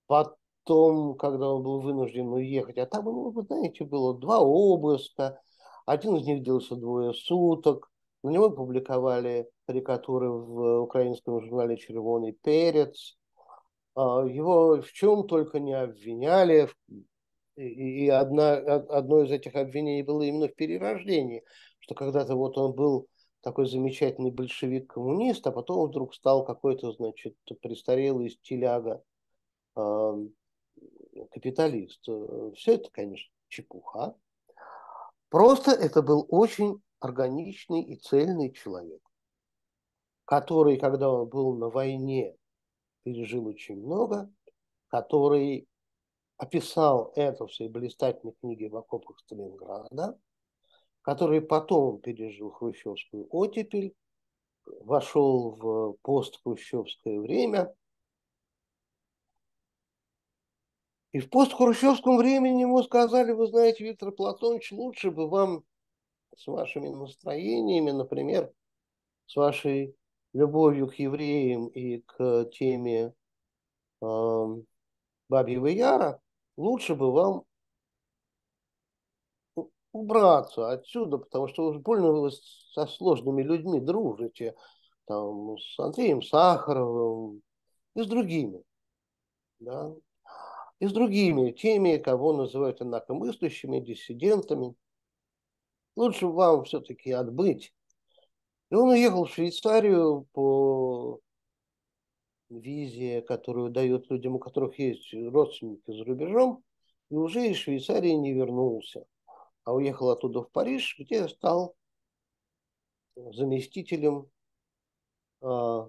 Потом, когда он был вынужден уехать, а там, ну, вы знаете, было два обыска. Один из них длился двое суток. На него публиковали карикатуры в украинском журнале «Червоный перец». А, его в чем только не обвиняли, и одна, одно из этих обвинений было именно в перерождении, что когда-то вот он был такой замечательный большевик-коммунист, а потом вдруг стал какой-то, значит, престарелый стиляга э, капиталист. Все это, конечно, чепуха. Просто это был очень органичный и цельный человек, который, когда он был на войне, пережил очень много, который описал это в своей блистательной книге «В окопах Сталинграда», который потом пережил хрущевскую оттепель, вошел в постхрущевское время. И в постхрущевском времени ему сказали, вы знаете, Виктор Платонович, лучше бы вам с вашими настроениями, например, с вашей любовью к евреям и к теме э, Бабьего Яра, лучше бы вам убраться отсюда, потому что уж больно вы со сложными людьми дружите, там, с Андреем Сахаровым и с другими, да, и с другими, теми, кого называют инакомыслящими, диссидентами. Лучше вам все-таки отбыть. И он уехал в Швейцарию по визе, которую дает людям, у которых есть родственники за рубежом, и уже из Швейцарии не вернулся, а уехал оттуда в Париж, где стал заместителем э,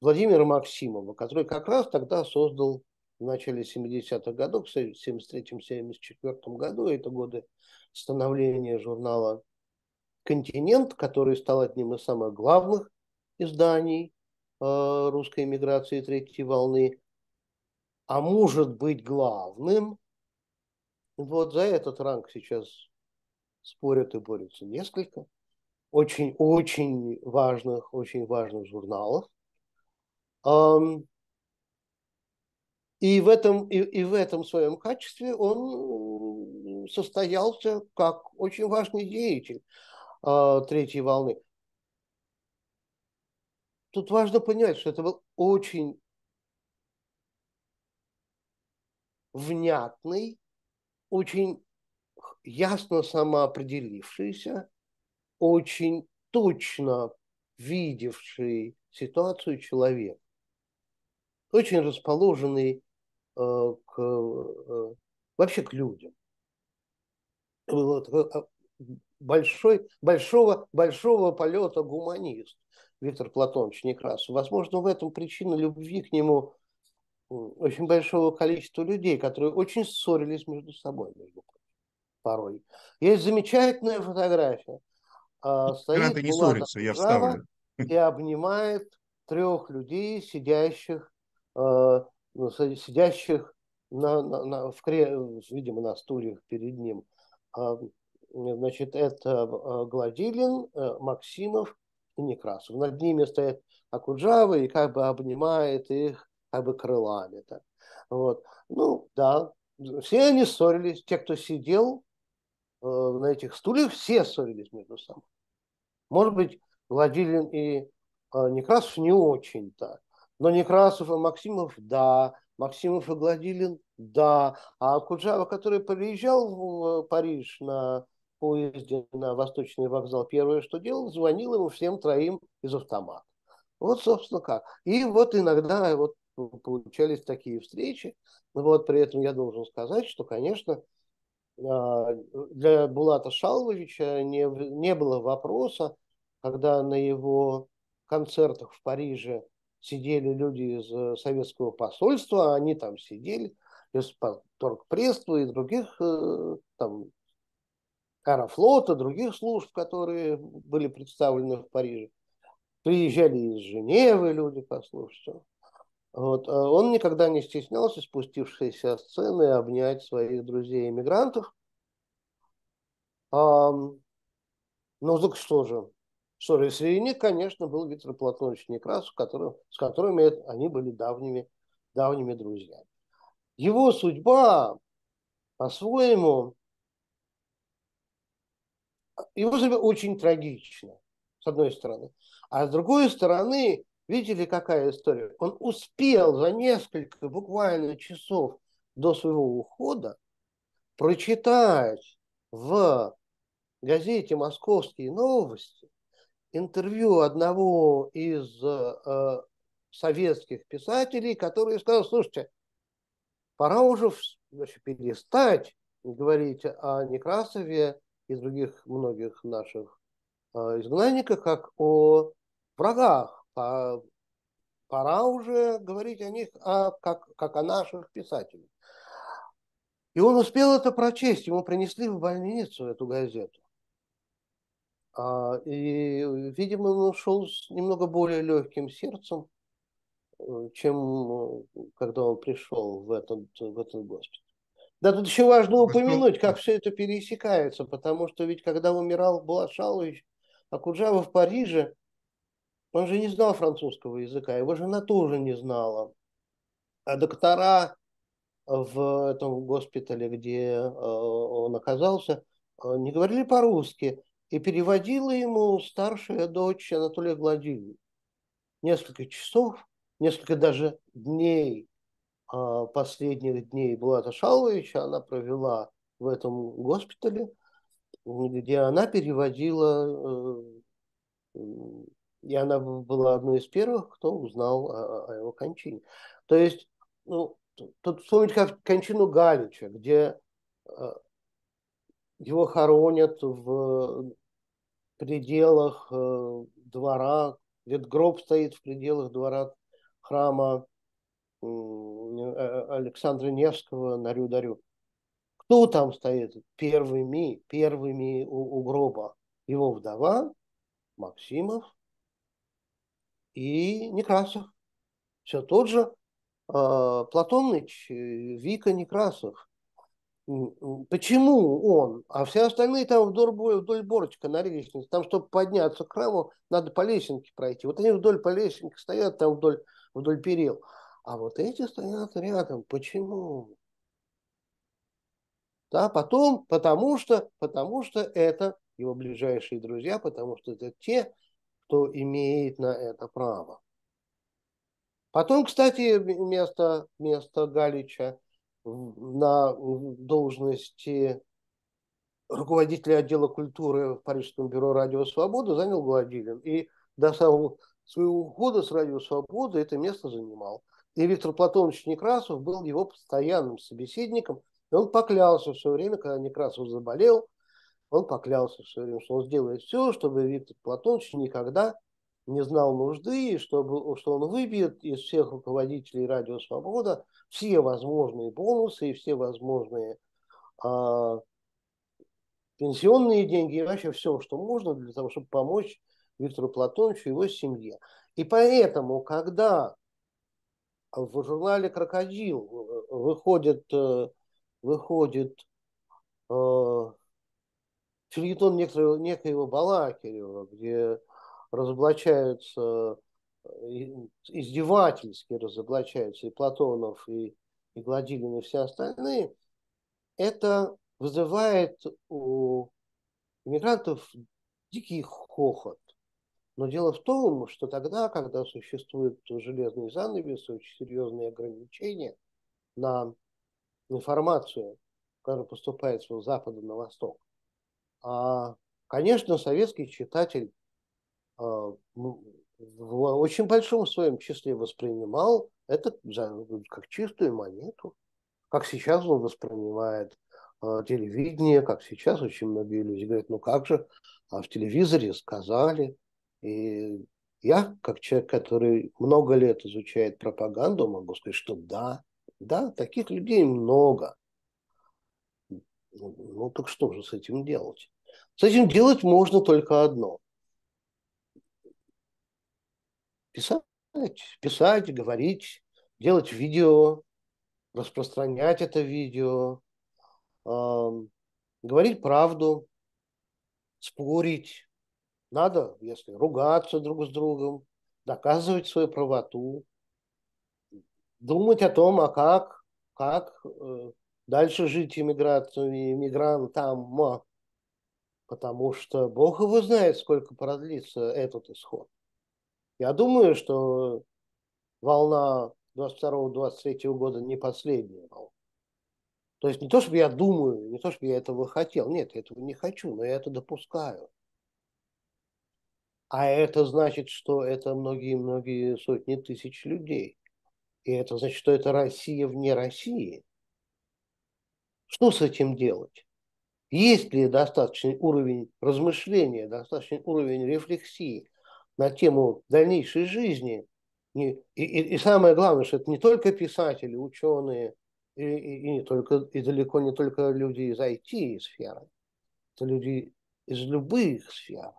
Владимира Максимова, который как раз тогда создал в начале 70-х годов, в 73-74 году, это годы становления журнала «Континент», который стал одним из самых главных изданий русской эмиграции третьей волны, а может быть главным. Вот за этот ранг сейчас спорят и борются несколько очень-очень важных, очень важных журналов. И в этом, и, и в этом своем качестве он состоялся как очень важный деятель э, третьей волны. Тут важно понимать, что это был очень внятный, очень ясно самоопределившийся, очень точно видевший ситуацию человек, очень расположенный э, к, э, вообще к людям. Вот, э, большой, большого, большого полета гуманист Виктор Платонович Некрасов. Возможно, в этом причина любви к нему очень большого количества людей, которые очень ссорились между собой, между прочим, порой. Есть замечательная фотография. А, стоит не ссорятся, я вставлю. И обнимает трех людей, сидящих, а, ну, сидящих на, на, на, в, видимо, на стульях перед ним. А, значит, это Гладилин, э, Максимов и Некрасов. Над ними стоит Акуджава и как бы обнимает их как бы крылами. Так. Вот. Ну, да, все они ссорились. Те, кто сидел э, на этих стульях, все ссорились между собой. Может быть, Владилин и э, Некрасов не очень-то. Но Некрасов и Максимов – да. Максимов и Гладилин – да. А Куджава, который приезжал в Париж на поезде на Восточный вокзал, первое, что делал, звонил ему всем троим из автомата. Вот, собственно, как. И вот иногда вот получались такие встречи. Но вот при этом я должен сказать, что, конечно, а, для Булата Шалвовича не, не было вопроса, когда на его концертах в Париже сидели люди из э, советского посольства, а они там сидели, из торгпредства и других э, там аэрофлота, других служб, которые были представлены в Париже. Приезжали из Женевы люди послушать. Вот. А он никогда не стеснялся, спустившись со сцены, обнять своих друзей-иммигрантов. А, ну, так что же? Что же, среди них, конечно, был Виктор Платонович Некрасов, который, с которыми они были давними, давними друзьями. Его судьба по-своему, его судьба очень трагична, с одной стороны. А с другой стороны, Видели, какая история? Он успел за несколько буквально часов до своего ухода прочитать в газете «Московские новости» интервью одного из э, советских писателей, который сказал, слушайте, пора уже значит, перестать говорить о Некрасове и других многих наших э, изгнанниках как о врагах, а пора уже говорить о них а, как, как о наших писателях. И он успел это прочесть, ему принесли в больницу эту газету. А, и, видимо, он ушел с немного более легким сердцем, э, чем э, когда он пришел в этот, в этот госпиталь. Да, тут еще важно упомянуть, как все это пересекается, потому что ведь когда умирал Балашалович Акуджава в Париже, он же не знал французского языка, его жена тоже не знала. А доктора в этом госпитале, где э, он оказался, э, не говорили по-русски. И переводила ему старшая дочь Анатолия Гладильевна. Несколько часов, несколько даже дней, последних дней Булата Шаловича она провела в этом госпитале, где она переводила и она была одной из первых, кто узнал о, его кончине. То есть, ну, тут вспомнить как кончину Галича, где э, его хоронят в пределах э, двора, где гроб стоит в пределах двора храма э, Александра Невского на Рю-Дарю. Кто там стоит первыми, первыми у, у гроба? Его вдова, Максимов, и Некрасов. Все тот же э, Платоныч, э, Вика Некрасов. Почему он? А все остальные там вдоль, вдоль борочка на лестнице. Там, чтобы подняться к храму, надо по лесенке пройти. Вот они вдоль по лесенке стоят там вдоль, вдоль перил. А вот эти стоят рядом. Почему? Да, потом, потому что, потому что это его ближайшие друзья, потому что это те, кто имеет на это право. Потом, кстати, вместо, вместо Галича на должности руководителя отдела культуры в Парижском бюро «Радио Свобода» занял Гладилин. И до самого своего ухода с «Радио Свобода» это место занимал. И Виктор Платонович Некрасов был его постоянным собеседником. И он поклялся все время, когда Некрасов заболел, он поклялся все время, что он сделает все, чтобы Виктор Платонович никогда не знал нужды, и чтобы, что он выбьет из всех руководителей «Радио Свобода» все возможные бонусы и все возможные а, пенсионные деньги и вообще все, что можно для того, чтобы помочь Виктору Платоновичу и его семье. И поэтому, когда в журнале «Крокодил» выходит, э, выходит э, фильетон некоего Балакирева, где разоблачаются, издевательски разоблачаются и Платонов, и, и Гладилин, и все остальные, это вызывает у иммигрантов дикий хохот. Но дело в том, что тогда, когда существует железный занавес, очень серьезные ограничения на информацию, которая поступает с запада на восток, а, конечно, советский читатель а, в очень большом своем числе воспринимал это как чистую монету, как сейчас он воспринимает э, телевидение, как сейчас очень многие люди говорят, ну как же, а в телевизоре сказали. И я, как человек, который много лет изучает пропаганду, могу сказать, что да, да, таких людей много. Ну, так что же с этим делать? С этим делать можно только одно. Писать, писать, говорить, делать видео, распространять это видео, э, говорить правду, спорить. Надо, если ругаться друг с другом, доказывать свою правоту, думать о том, а как, как э, дальше жить иммиграцию, иммигрантам, потому что Бог его знает, сколько продлится этот исход. Я думаю, что волна 22-23 года не последняя волна. То есть не то, чтобы я думаю, не то, чтобы я этого хотел. Нет, я этого не хочу, но я это допускаю. А это значит, что это многие-многие сотни тысяч людей. И это значит, что это Россия вне России. Что с этим делать? Есть ли достаточный уровень размышления, достаточный уровень рефлексии на тему дальнейшей жизни и, и, и самое главное, что это не только писатели, ученые, и, и, и, не только, и далеко не только люди из IT-сферы, это люди из любых сфер.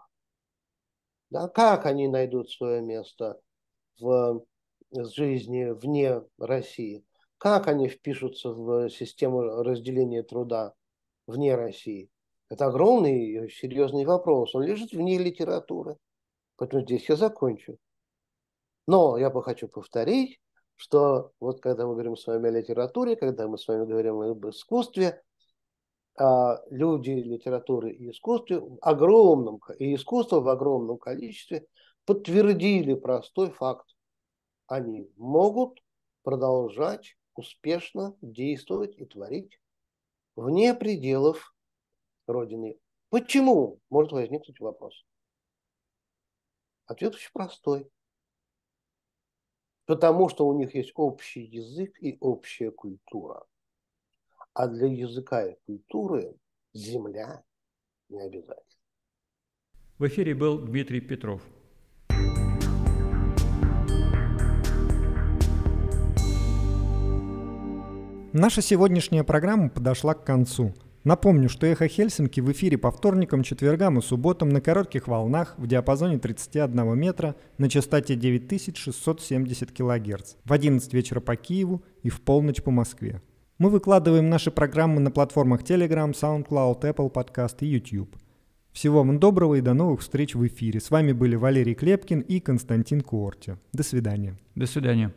Да, как они найдут свое место в жизни вне России? Как они впишутся в систему разделения труда вне России? Это огромный серьезный вопрос. Он лежит вне литературы. Поэтому здесь я закончу. Но я бы хочу повторить, что вот когда мы говорим с вами о литературе, когда мы с вами говорим об искусстве, люди литературы и искусства огромном, и искусство в огромном количестве подтвердили простой факт. Они могут продолжать успешно действовать и творить вне пределов Родины. Почему? Может возникнуть вопрос. Ответ очень простой потому что у них есть общий язык и общая культура. А для языка и культуры земля не обязательно. В эфире был Дмитрий Петров. Наша сегодняшняя программа подошла к концу – Напомню, что «Эхо Хельсинки» в эфире по вторникам, четвергам и субботам на коротких волнах в диапазоне 31 метра на частоте 9670 кГц в 11 вечера по Киеву и в полночь по Москве. Мы выкладываем наши программы на платформах Telegram, SoundCloud, Apple Podcast и YouTube. Всего вам доброго и до новых встреч в эфире. С вами были Валерий Клепкин и Константин Куорти. До свидания. До свидания.